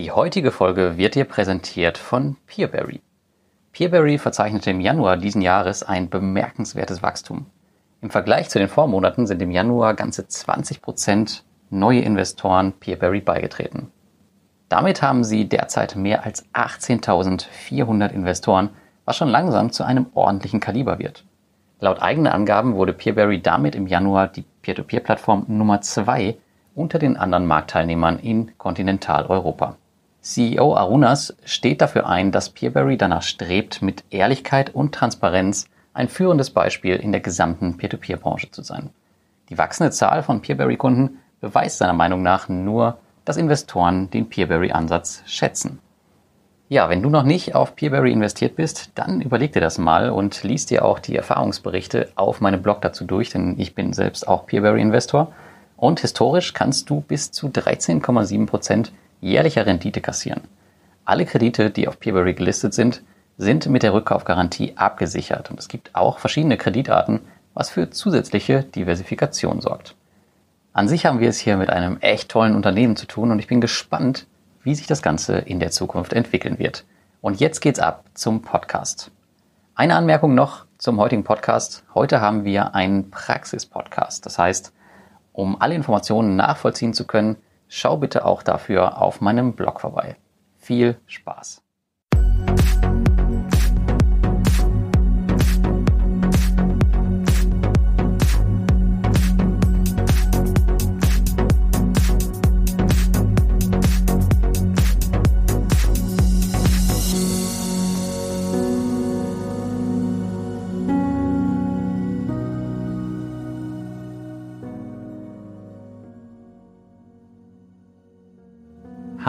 Die heutige Folge wird dir präsentiert von Peerberry. Peerberry verzeichnete im Januar diesen Jahres ein bemerkenswertes Wachstum. Im Vergleich zu den Vormonaten sind im Januar ganze 20 Prozent neue Investoren Peerberry beigetreten. Damit haben sie derzeit mehr als 18.400 Investoren, was schon langsam zu einem ordentlichen Kaliber wird. Laut eigenen Angaben wurde Peerberry damit im Januar die Peer-to-Peer-Plattform Nummer 2 unter den anderen Marktteilnehmern in Kontinentaleuropa. CEO Arunas steht dafür ein, dass Peerberry danach strebt, mit Ehrlichkeit und Transparenz ein führendes Beispiel in der gesamten Peer-to-Peer-Branche zu sein. Die wachsende Zahl von Peerberry-Kunden beweist seiner Meinung nach nur, dass Investoren den Peerberry-Ansatz schätzen. Ja, wenn du noch nicht auf Peerberry investiert bist, dann überleg dir das mal und liest dir auch die Erfahrungsberichte auf meinem Blog dazu durch, denn ich bin selbst auch Peerberry-Investor. Und historisch kannst du bis zu 13,7 Prozent jährlicher Rendite kassieren. Alle Kredite, die auf Peerberry gelistet sind, sind mit der Rückkaufgarantie abgesichert und es gibt auch verschiedene Kreditarten, was für zusätzliche Diversifikation sorgt. An sich haben wir es hier mit einem echt tollen Unternehmen zu tun und ich bin gespannt, wie sich das Ganze in der Zukunft entwickeln wird. Und jetzt geht's ab zum Podcast. Eine Anmerkung noch zum heutigen Podcast. Heute haben wir einen Praxis-Podcast. Das heißt, um alle Informationen nachvollziehen zu können, schau bitte auch dafür auf meinem Blog vorbei. Viel Spaß!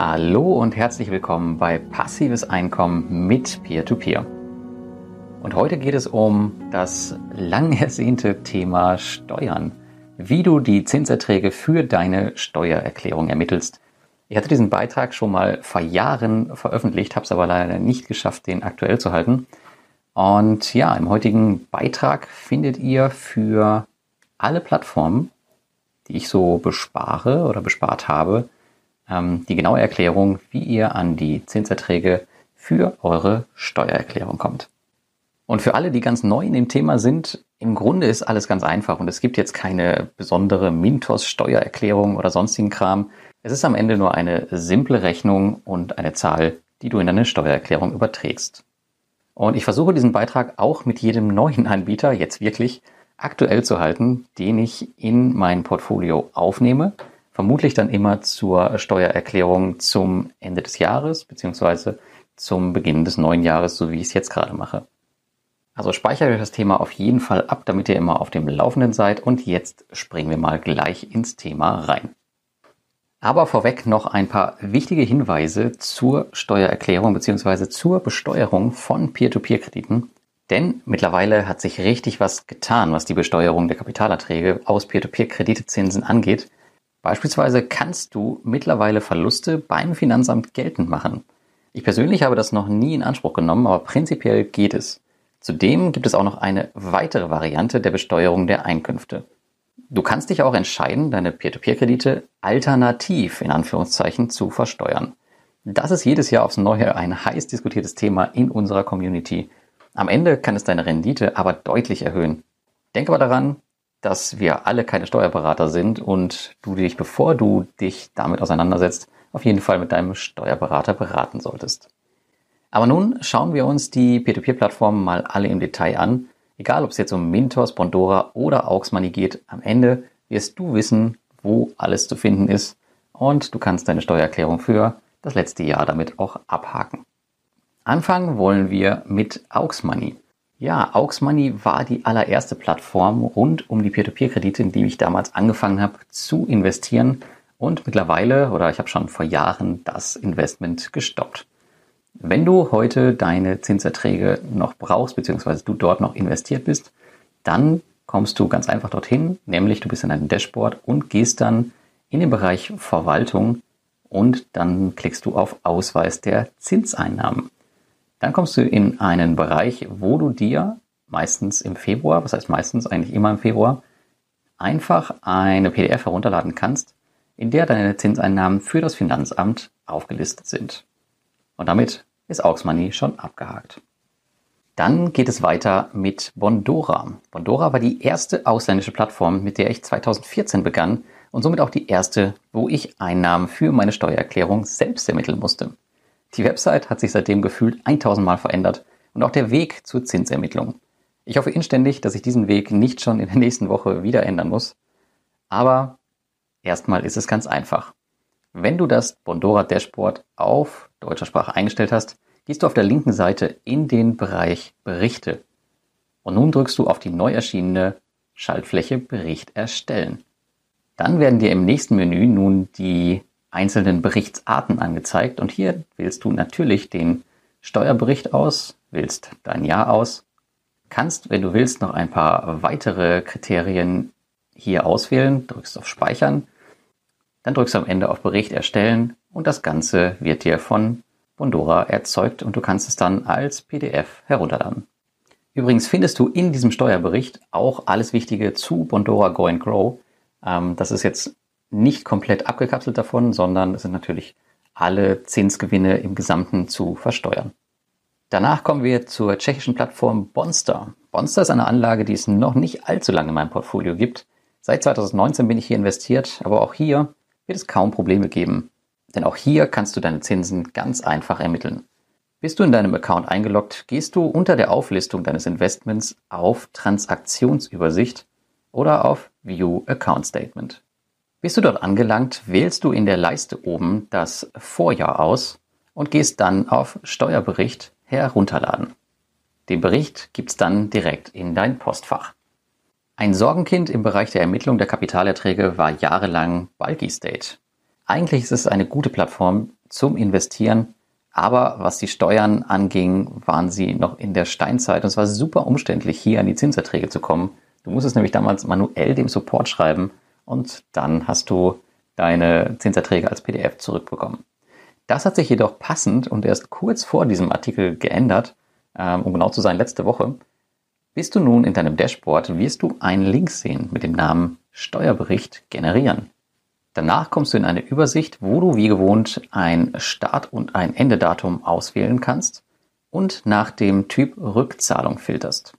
Hallo und herzlich willkommen bei Passives Einkommen mit Peer-to-Peer. -Peer. Und heute geht es um das lang ersehnte Thema Steuern. Wie du die Zinserträge für deine Steuererklärung ermittelst. Ich hatte diesen Beitrag schon mal vor Jahren veröffentlicht, habe es aber leider nicht geschafft, den aktuell zu halten. Und ja, im heutigen Beitrag findet ihr für alle Plattformen, die ich so bespare oder bespart habe, ähm, die genaue Erklärung, wie ihr an die Zinserträge für eure Steuererklärung kommt. Und für alle, die ganz neu in dem Thema sind, im Grunde ist alles ganz einfach und es gibt jetzt keine besondere Mintos-Steuererklärung oder sonstigen Kram. Es ist am Ende nur eine simple Rechnung und eine Zahl, die du in deine Steuererklärung überträgst. Und ich versuche diesen Beitrag auch mit jedem neuen Anbieter jetzt wirklich aktuell zu halten, den ich in mein Portfolio aufnehme vermutlich dann immer zur Steuererklärung zum Ende des Jahres beziehungsweise zum Beginn des neuen Jahres, so wie ich es jetzt gerade mache. Also speichere euch das Thema auf jeden Fall ab, damit ihr immer auf dem Laufenden seid. Und jetzt springen wir mal gleich ins Thema rein. Aber vorweg noch ein paar wichtige Hinweise zur Steuererklärung beziehungsweise zur Besteuerung von Peer-to-Peer-Krediten. Denn mittlerweile hat sich richtig was getan, was die Besteuerung der Kapitalerträge aus Peer-to-Peer-Kreditezinsen angeht. Beispielsweise kannst du mittlerweile Verluste beim Finanzamt geltend machen. Ich persönlich habe das noch nie in Anspruch genommen, aber prinzipiell geht es. Zudem gibt es auch noch eine weitere Variante der Besteuerung der Einkünfte. Du kannst dich auch entscheiden, deine Peer-to-Peer-Kredite alternativ in Anführungszeichen zu versteuern. Das ist jedes Jahr aufs Neue ein heiß diskutiertes Thema in unserer Community. Am Ende kann es deine Rendite aber deutlich erhöhen. Denk aber daran, dass wir alle keine Steuerberater sind und du dich, bevor du dich damit auseinandersetzt, auf jeden Fall mit deinem Steuerberater beraten solltest. Aber nun schauen wir uns die P2P-Plattformen mal alle im Detail an. Egal, ob es jetzt um Mintos, Bondora oder Auxmoney geht, am Ende wirst du wissen, wo alles zu finden ist und du kannst deine Steuererklärung für das letzte Jahr damit auch abhaken. Anfangen wollen wir mit Auxmoney. Ja, Aux Money war die allererste Plattform rund um die Peer-to-Peer-Kredite, in die ich damals angefangen habe zu investieren. Und mittlerweile, oder ich habe schon vor Jahren das Investment gestoppt. Wenn du heute deine Zinserträge noch brauchst, beziehungsweise du dort noch investiert bist, dann kommst du ganz einfach dorthin, nämlich du bist in einem Dashboard und gehst dann in den Bereich Verwaltung und dann klickst du auf Ausweis der Zinseinnahmen. Dann kommst du in einen Bereich, wo du dir meistens im Februar, was heißt meistens eigentlich immer im Februar, einfach eine PDF herunterladen kannst, in der deine Zinseinnahmen für das Finanzamt aufgelistet sind. Und damit ist Aux Money schon abgehakt. Dann geht es weiter mit Bondora. Bondora war die erste ausländische Plattform, mit der ich 2014 begann und somit auch die erste, wo ich Einnahmen für meine Steuererklärung selbst ermitteln musste. Die Website hat sich seitdem gefühlt 1000 Mal verändert und auch der Weg zur Zinsermittlung. Ich hoffe inständig, dass ich diesen Weg nicht schon in der nächsten Woche wieder ändern muss. Aber erstmal ist es ganz einfach. Wenn du das Bondora Dashboard auf deutscher Sprache eingestellt hast, gehst du auf der linken Seite in den Bereich Berichte. Und nun drückst du auf die neu erschienene Schaltfläche Bericht erstellen. Dann werden dir im nächsten Menü nun die einzelnen Berichtsarten angezeigt und hier wählst du natürlich den Steuerbericht aus, wählst dein Jahr aus, kannst, wenn du willst, noch ein paar weitere Kriterien hier auswählen, drückst auf Speichern, dann drückst du am Ende auf Bericht erstellen und das Ganze wird dir von Bondora erzeugt und du kannst es dann als PDF herunterladen. Übrigens findest du in diesem Steuerbericht auch alles Wichtige zu Bondora Go and Grow. Ähm, das ist jetzt nicht komplett abgekapselt davon, sondern es sind natürlich alle Zinsgewinne im Gesamten zu versteuern. Danach kommen wir zur tschechischen Plattform Bonster. Bonster ist eine Anlage, die es noch nicht allzu lange in meinem Portfolio gibt. Seit 2019 bin ich hier investiert, aber auch hier wird es kaum Probleme geben. Denn auch hier kannst du deine Zinsen ganz einfach ermitteln. Bist du in deinem Account eingeloggt, gehst du unter der Auflistung deines Investments auf Transaktionsübersicht oder auf View Account Statement. Bist du dort angelangt, wählst du in der Leiste oben das Vorjahr aus und gehst dann auf Steuerbericht herunterladen. Den Bericht gibt's dann direkt in dein Postfach. Ein Sorgenkind im Bereich der Ermittlung der Kapitalerträge war jahrelang Bulky State. Eigentlich ist es eine gute Plattform zum Investieren, aber was die Steuern anging, waren sie noch in der Steinzeit und es war super umständlich, hier an die Zinserträge zu kommen. Du musstest nämlich damals manuell dem Support schreiben und dann hast du deine Zinserträge als PDF zurückbekommen. Das hat sich jedoch passend und erst kurz vor diesem Artikel geändert, ähm, um genau zu sein, letzte Woche. Bist du nun in deinem Dashboard, wirst du einen Link sehen mit dem Namen Steuerbericht generieren. Danach kommst du in eine Übersicht, wo du wie gewohnt ein Start- und ein Endedatum auswählen kannst und nach dem Typ Rückzahlung filterst.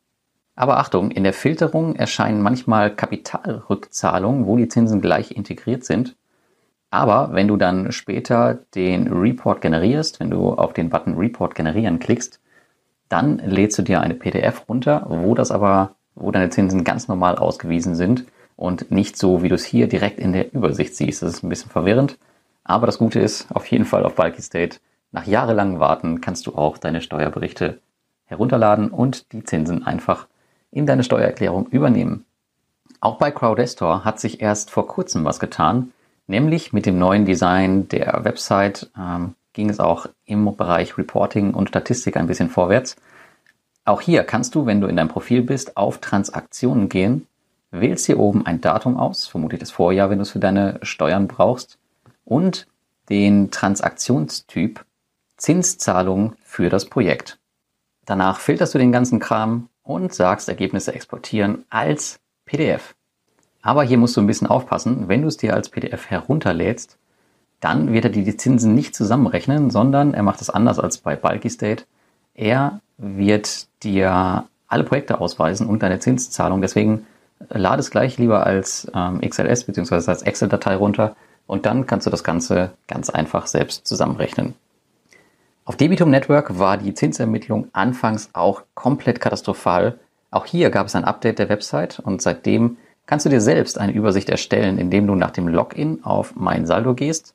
Aber Achtung, in der Filterung erscheinen manchmal Kapitalrückzahlungen, wo die Zinsen gleich integriert sind. Aber wenn du dann später den Report generierst, wenn du auf den Button Report generieren klickst, dann lädst du dir eine PDF runter, wo das aber, wo deine Zinsen ganz normal ausgewiesen sind und nicht so, wie du es hier direkt in der Übersicht siehst. Das ist ein bisschen verwirrend. Aber das Gute ist, auf jeden Fall auf Bulky State, nach jahrelangem Warten kannst du auch deine Steuerberichte herunterladen und die Zinsen einfach in deine Steuererklärung übernehmen. Auch bei Crowdestor hat sich erst vor kurzem was getan, nämlich mit dem neuen Design der Website ähm, ging es auch im Bereich Reporting und Statistik ein bisschen vorwärts. Auch hier kannst du, wenn du in deinem Profil bist, auf Transaktionen gehen wählst hier oben ein Datum aus, vermutlich das Vorjahr, wenn du es für deine Steuern brauchst, und den Transaktionstyp Zinszahlung für das Projekt. Danach filterst du den ganzen Kram und sagst Ergebnisse exportieren als PDF. Aber hier musst du ein bisschen aufpassen, wenn du es dir als PDF herunterlädst, dann wird er dir die Zinsen nicht zusammenrechnen, sondern er macht es anders als bei Bulky State. Er wird dir alle Projekte ausweisen und deine Zinszahlung. Deswegen lade es gleich lieber als ähm, XLS bzw. als Excel-Datei runter und dann kannst du das Ganze ganz einfach selbst zusammenrechnen. Auf Debitum Network war die Zinsermittlung anfangs auch komplett katastrophal. Auch hier gab es ein Update der Website und seitdem kannst du dir selbst eine Übersicht erstellen, indem du nach dem Login auf Mein Saldo gehst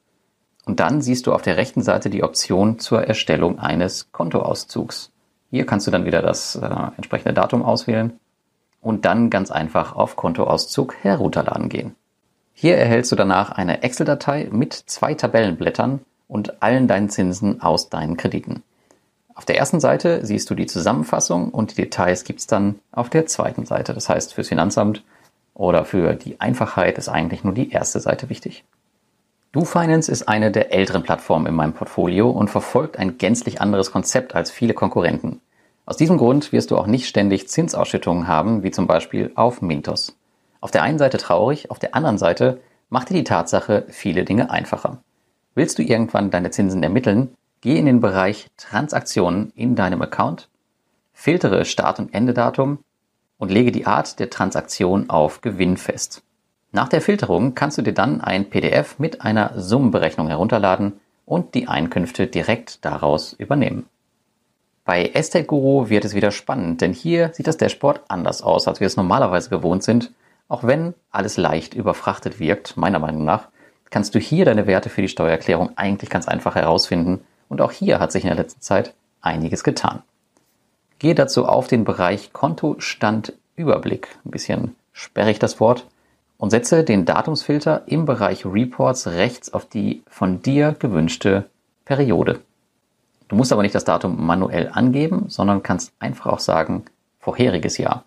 und dann siehst du auf der rechten Seite die Option zur Erstellung eines Kontoauszugs. Hier kannst du dann wieder das äh, entsprechende Datum auswählen und dann ganz einfach auf Kontoauszug herunterladen gehen. Hier erhältst du danach eine Excel-Datei mit zwei Tabellenblättern und allen deinen Zinsen aus deinen Krediten. Auf der ersten Seite siehst du die Zusammenfassung und die Details gibt's dann auf der zweiten Seite. Das heißt, fürs Finanzamt oder für die Einfachheit ist eigentlich nur die erste Seite wichtig. DoFinance ist eine der älteren Plattformen in meinem Portfolio und verfolgt ein gänzlich anderes Konzept als viele Konkurrenten. Aus diesem Grund wirst du auch nicht ständig Zinsausschüttungen haben, wie zum Beispiel auf Mintos. Auf der einen Seite traurig, auf der anderen Seite macht dir die Tatsache viele Dinge einfacher. Willst du irgendwann deine Zinsen ermitteln? Geh in den Bereich Transaktionen in deinem Account, filtere Start- und Endedatum und lege die Art der Transaktion auf Gewinn fest. Nach der Filterung kannst du dir dann ein PDF mit einer Summenberechnung herunterladen und die Einkünfte direkt daraus übernehmen. Bei Estate Guru wird es wieder spannend, denn hier sieht das Dashboard anders aus, als wir es normalerweise gewohnt sind. Auch wenn alles leicht überfrachtet wirkt, meiner Meinung nach, kannst du hier deine Werte für die Steuererklärung eigentlich ganz einfach herausfinden. Und auch hier hat sich in der letzten Zeit einiges getan. Gehe dazu auf den Bereich Kontostand-Überblick. Ein bisschen sperrig das Wort und setze den Datumsfilter im Bereich Reports rechts auf die von dir gewünschte Periode. Du musst aber nicht das Datum manuell angeben, sondern kannst einfach auch sagen vorheriges Jahr.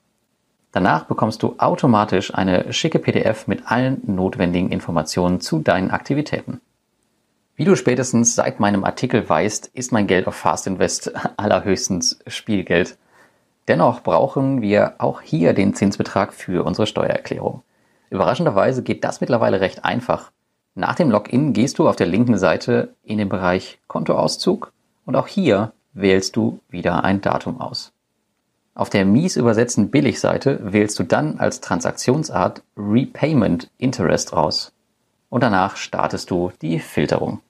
Danach bekommst du automatisch eine schicke PDF mit allen notwendigen Informationen zu deinen Aktivitäten. Wie du spätestens seit meinem Artikel weißt, ist mein Geld auf Fast Invest allerhöchstens Spielgeld. Dennoch brauchen wir auch hier den Zinsbetrag für unsere Steuererklärung. Überraschenderweise geht das mittlerweile recht einfach. Nach dem Login gehst du auf der linken Seite in den Bereich Kontoauszug und auch hier wählst du wieder ein Datum aus. Auf der mies übersetzten Billigseite wählst du dann als Transaktionsart Repayment Interest aus. Und danach startest du die Filterung.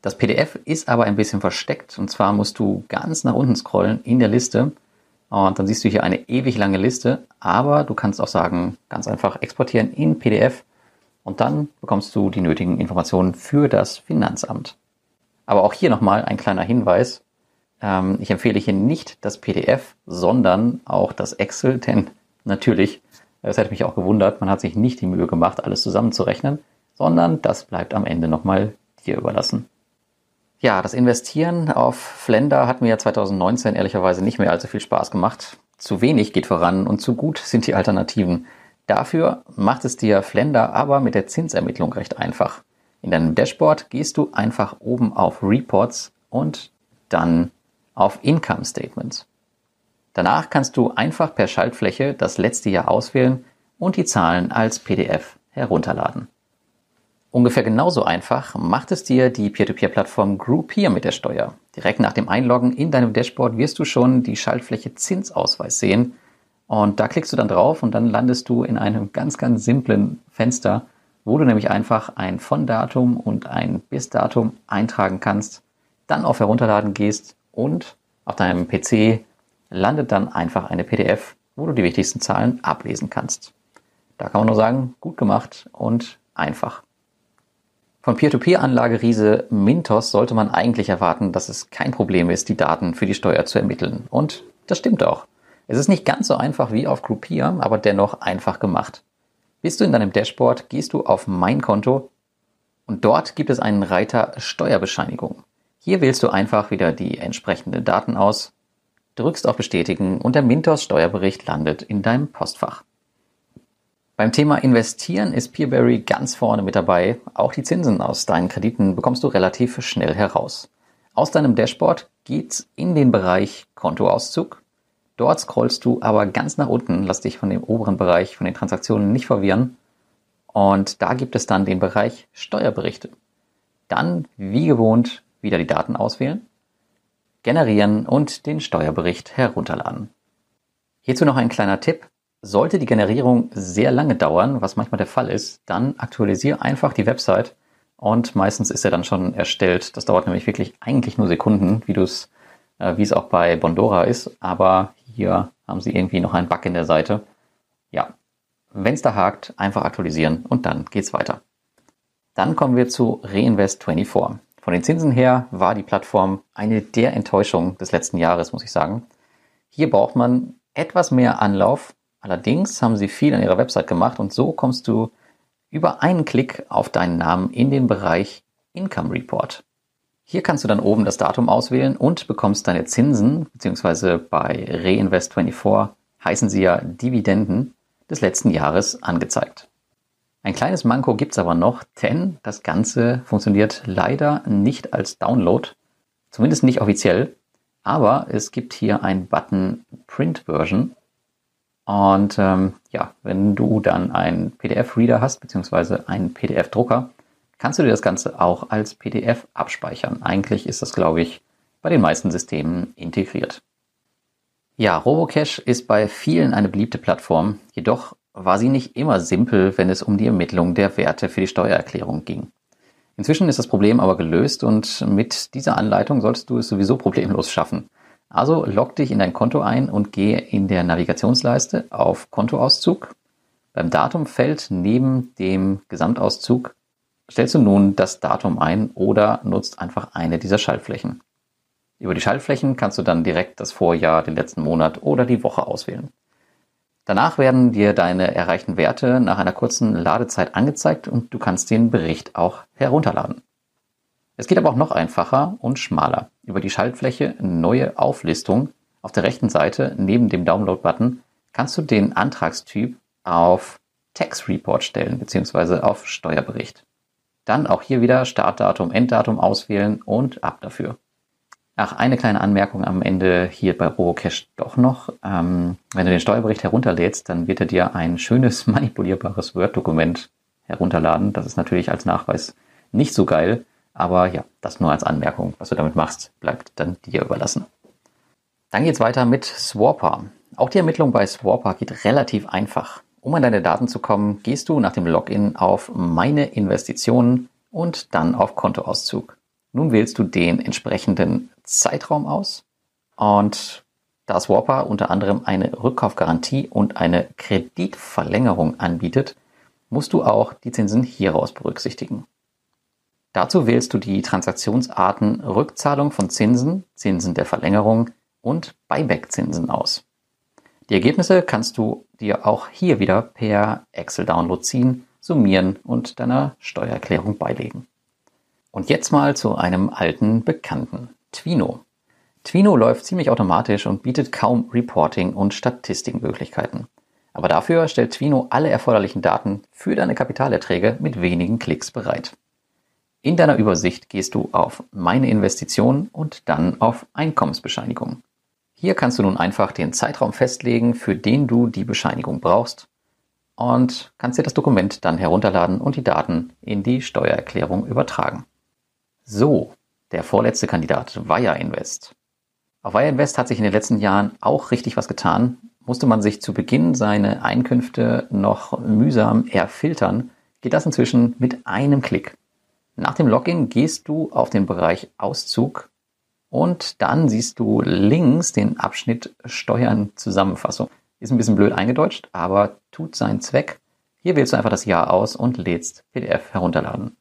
Das PDF ist aber ein bisschen versteckt und zwar musst du ganz nach unten scrollen in der Liste und dann siehst du hier eine ewig lange Liste, aber du kannst auch sagen, ganz einfach exportieren in PDF und dann bekommst du die nötigen Informationen für das Finanzamt. Aber auch hier nochmal ein kleiner Hinweis. Ähm, ich empfehle hier nicht das PDF, sondern auch das Excel, denn natürlich, es hätte mich auch gewundert, man hat sich nicht die Mühe gemacht, alles zusammenzurechnen, sondern das bleibt am Ende nochmal dir überlassen. Ja, das Investieren auf Flender hat mir 2019 ehrlicherweise nicht mehr allzu viel Spaß gemacht. Zu wenig geht voran und zu gut sind die Alternativen. Dafür macht es dir Flender aber mit der Zinsermittlung recht einfach. In deinem Dashboard gehst du einfach oben auf Reports und dann auf Income Statements. Danach kannst du einfach per Schaltfläche das letzte Jahr auswählen und die Zahlen als PDF herunterladen. Ungefähr genauso einfach macht es dir die Peer-to-Peer-Plattform Groupier mit der Steuer. Direkt nach dem Einloggen in deinem Dashboard wirst du schon die Schaltfläche Zinsausweis sehen. Und da klickst du dann drauf und dann landest du in einem ganz, ganz simplen Fenster, wo du nämlich einfach ein Von-Datum und ein Bis-Datum eintragen kannst, dann auf Herunterladen gehst und auf deinem PC landet dann einfach eine PDF, wo du die wichtigsten Zahlen ablesen kannst. Da kann man nur sagen, gut gemacht und einfach. Von Peer-to-Peer-Anlage Riese Mintos sollte man eigentlich erwarten, dass es kein Problem ist, die Daten für die Steuer zu ermitteln. Und das stimmt auch. Es ist nicht ganz so einfach wie auf Groupier, aber dennoch einfach gemacht. Bist du in deinem Dashboard, gehst du auf Mein Konto und dort gibt es einen Reiter Steuerbescheinigung. Hier wählst du einfach wieder die entsprechenden Daten aus, drückst auf Bestätigen und der Mintos Steuerbericht landet in deinem Postfach. Beim Thema Investieren ist Peerberry ganz vorne mit dabei. Auch die Zinsen aus deinen Krediten bekommst du relativ schnell heraus. Aus deinem Dashboard geht's in den Bereich Kontoauszug. Dort scrollst du aber ganz nach unten, lass dich von dem oberen Bereich, von den Transaktionen nicht verwirren. Und da gibt es dann den Bereich Steuerberichte. Dann, wie gewohnt, wieder die Daten auswählen, generieren und den Steuerbericht herunterladen. Hierzu noch ein kleiner Tipp. Sollte die Generierung sehr lange dauern, was manchmal der Fall ist, dann aktualisiere einfach die Website und meistens ist er dann schon erstellt. Das dauert nämlich wirklich eigentlich nur Sekunden, wie es, äh, wie es auch bei Bondora ist. Aber hier haben sie irgendwie noch einen Bug in der Seite. Ja, wenn es da hakt, einfach aktualisieren und dann geht's weiter. Dann kommen wir zu Reinvest24. Von den Zinsen her war die Plattform eine der Enttäuschungen des letzten Jahres, muss ich sagen. Hier braucht man etwas mehr Anlauf, Allerdings haben sie viel an ihrer Website gemacht und so kommst du über einen Klick auf deinen Namen in den Bereich Income Report. Hier kannst du dann oben das Datum auswählen und bekommst deine Zinsen, beziehungsweise bei Reinvest24 heißen sie ja Dividenden des letzten Jahres angezeigt. Ein kleines Manko gibt's aber noch, denn das Ganze funktioniert leider nicht als Download, zumindest nicht offiziell, aber es gibt hier einen Button Print Version und ähm, ja, wenn du dann einen PDF-Reader hast, beziehungsweise einen PDF-Drucker, kannst du dir das Ganze auch als PDF abspeichern. Eigentlich ist das, glaube ich, bei den meisten Systemen integriert. Ja, Robocash ist bei vielen eine beliebte Plattform, jedoch war sie nicht immer simpel, wenn es um die Ermittlung der Werte für die Steuererklärung ging. Inzwischen ist das Problem aber gelöst und mit dieser Anleitung solltest du es sowieso problemlos schaffen. Also log dich in dein Konto ein und gehe in der Navigationsleiste auf Kontoauszug. Beim Datumfeld neben dem Gesamtauszug stellst du nun das Datum ein oder nutzt einfach eine dieser Schaltflächen. Über die Schaltflächen kannst du dann direkt das Vorjahr, den letzten Monat oder die Woche auswählen. Danach werden dir deine erreichten Werte nach einer kurzen Ladezeit angezeigt und du kannst den Bericht auch herunterladen. Es geht aber auch noch einfacher und schmaler. Über die Schaltfläche Neue Auflistung auf der rechten Seite neben dem Download-Button kannst du den Antragstyp auf Tax Report stellen bzw. auf Steuerbericht. Dann auch hier wieder Startdatum, Enddatum auswählen und ab dafür. Ach, eine kleine Anmerkung am Ende hier bei Robocash doch noch. Ähm, wenn du den Steuerbericht herunterlädst, dann wird er dir ein schönes manipulierbares Word-Dokument herunterladen. Das ist natürlich als Nachweis nicht so geil, aber ja, das nur als Anmerkung. Was du damit machst, bleibt dann dir überlassen. Dann geht's weiter mit Swapper. Auch die Ermittlung bei Swapper geht relativ einfach. Um an deine Daten zu kommen, gehst du nach dem Login auf Meine Investitionen und dann auf Kontoauszug. Nun wählst du den entsprechenden Zeitraum aus und da Swapper unter anderem eine Rückkaufgarantie und eine Kreditverlängerung anbietet, musst du auch die Zinsen hieraus berücksichtigen. Dazu wählst du die Transaktionsarten Rückzahlung von Zinsen, Zinsen der Verlängerung und Buyback-Zinsen aus. Die Ergebnisse kannst du dir auch hier wieder per Excel-Download ziehen, summieren und deiner Steuererklärung beilegen. Und jetzt mal zu einem alten Bekannten, Twino. Twino läuft ziemlich automatisch und bietet kaum Reporting und Statistikmöglichkeiten. Aber dafür stellt Twino alle erforderlichen Daten für deine Kapitalerträge mit wenigen Klicks bereit. In deiner Übersicht gehst du auf Meine Investitionen und dann auf Einkommensbescheinigung. Hier kannst du nun einfach den Zeitraum festlegen, für den du die Bescheinigung brauchst und kannst dir das Dokument dann herunterladen und die Daten in die Steuererklärung übertragen. So, der vorletzte Kandidat, Wire Invest. Auf Wire Invest hat sich in den letzten Jahren auch richtig was getan. Musste man sich zu Beginn seine Einkünfte noch mühsam erfiltern, geht das inzwischen mit einem Klick. Nach dem Login gehst du auf den Bereich Auszug und dann siehst du links den Abschnitt Steuern Zusammenfassung. Ist ein bisschen blöd eingedeutscht, aber tut seinen Zweck. Hier wählst du einfach das Jahr aus und lädst PDF herunterladen.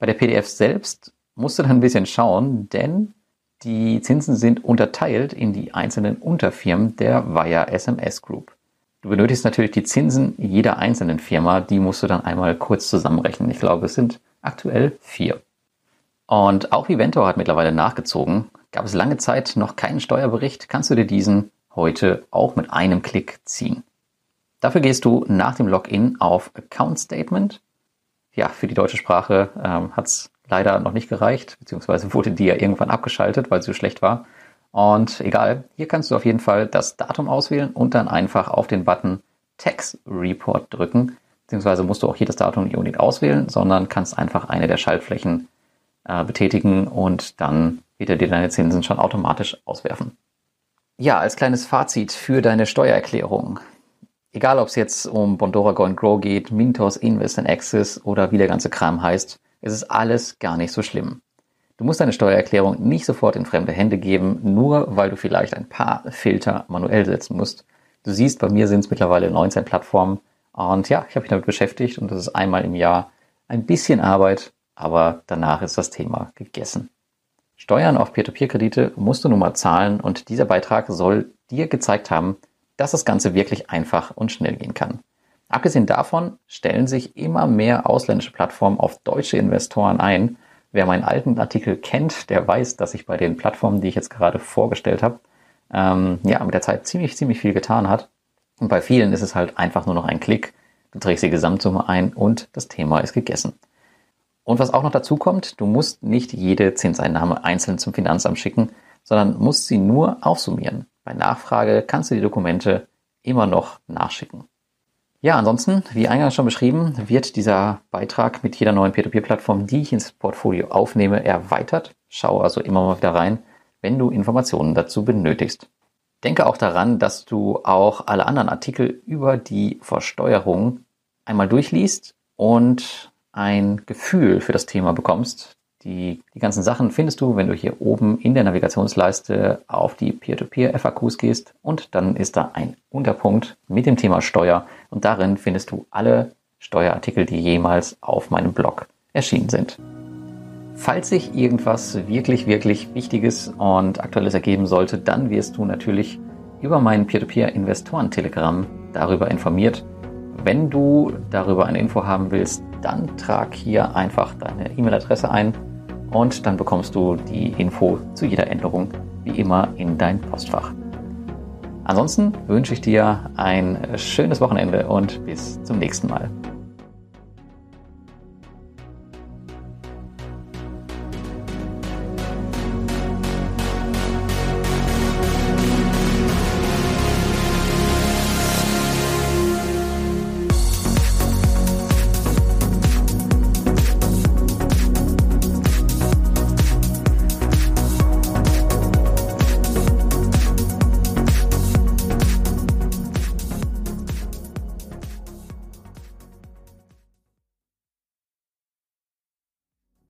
Bei der PDF selbst musst du dann ein bisschen schauen, denn die Zinsen sind unterteilt in die einzelnen Unterfirmen der Wire SMS Group. Du benötigst natürlich die Zinsen jeder einzelnen Firma, die musst du dann einmal kurz zusammenrechnen. Ich glaube, es sind aktuell vier. Und auch Viventor hat mittlerweile nachgezogen. Gab es lange Zeit noch keinen Steuerbericht, kannst du dir diesen heute auch mit einem Klick ziehen. Dafür gehst du nach dem Login auf Account Statement. Ja, für die deutsche Sprache ähm, hat es leider noch nicht gereicht, beziehungsweise wurde die ja irgendwann abgeschaltet, weil sie so schlecht war. Und egal, hier kannst du auf jeden Fall das Datum auswählen und dann einfach auf den Button Tax Report drücken, beziehungsweise musst du auch hier das Datum nicht unbedingt auswählen, sondern kannst einfach eine der Schaltflächen äh, betätigen und dann wird er dir deine Zinsen schon automatisch auswerfen. Ja, als kleines Fazit für deine Steuererklärung. Egal, ob es jetzt um Bondora Go Grow geht, Mintos Invest in Access oder wie der ganze Kram heißt, es ist alles gar nicht so schlimm. Du musst deine Steuererklärung nicht sofort in fremde Hände geben, nur weil du vielleicht ein paar Filter manuell setzen musst. Du siehst, bei mir sind es mittlerweile 19 Plattformen und ja, ich habe mich damit beschäftigt und das ist einmal im Jahr ein bisschen Arbeit, aber danach ist das Thema gegessen. Steuern auf Peer-to-Peer-Kredite musst du nun mal zahlen und dieser Beitrag soll dir gezeigt haben, dass das Ganze wirklich einfach und schnell gehen kann. Abgesehen davon stellen sich immer mehr ausländische Plattformen auf deutsche Investoren ein. Wer meinen alten Artikel kennt, der weiß, dass sich bei den Plattformen, die ich jetzt gerade vorgestellt habe, ähm, ja, mit der Zeit ziemlich, ziemlich viel getan hat. Und bei vielen ist es halt einfach nur noch ein Klick. Du trägst die Gesamtsumme ein und das Thema ist gegessen. Und was auch noch dazu kommt, du musst nicht jede Zinseinnahme einzeln zum Finanzamt schicken, sondern musst sie nur aufsummieren. Bei Nachfrage kannst du die Dokumente immer noch nachschicken. Ja, ansonsten, wie eingangs schon beschrieben, wird dieser Beitrag mit jeder neuen Peer-to-Peer-Plattform, die ich ins Portfolio aufnehme, erweitert. Schau also immer mal wieder rein, wenn du Informationen dazu benötigst. Denke auch daran, dass du auch alle anderen Artikel über die Versteuerung einmal durchliest und ein Gefühl für das Thema bekommst. Die, die ganzen Sachen findest du, wenn du hier oben in der Navigationsleiste auf die Peer-to-Peer-FAQs gehst und dann ist da ein Unterpunkt mit dem Thema Steuer und darin findest du alle Steuerartikel, die jemals auf meinem Blog erschienen sind. Falls sich irgendwas wirklich, wirklich Wichtiges und Aktuelles ergeben sollte, dann wirst du natürlich über meinen Peer-to-Peer-Investoren-Telegramm darüber informiert. Wenn du darüber eine Info haben willst, dann trag hier einfach deine E-Mail-Adresse ein und dann bekommst du die Info zu jeder Änderung wie immer in dein Postfach. Ansonsten wünsche ich dir ein schönes Wochenende und bis zum nächsten Mal.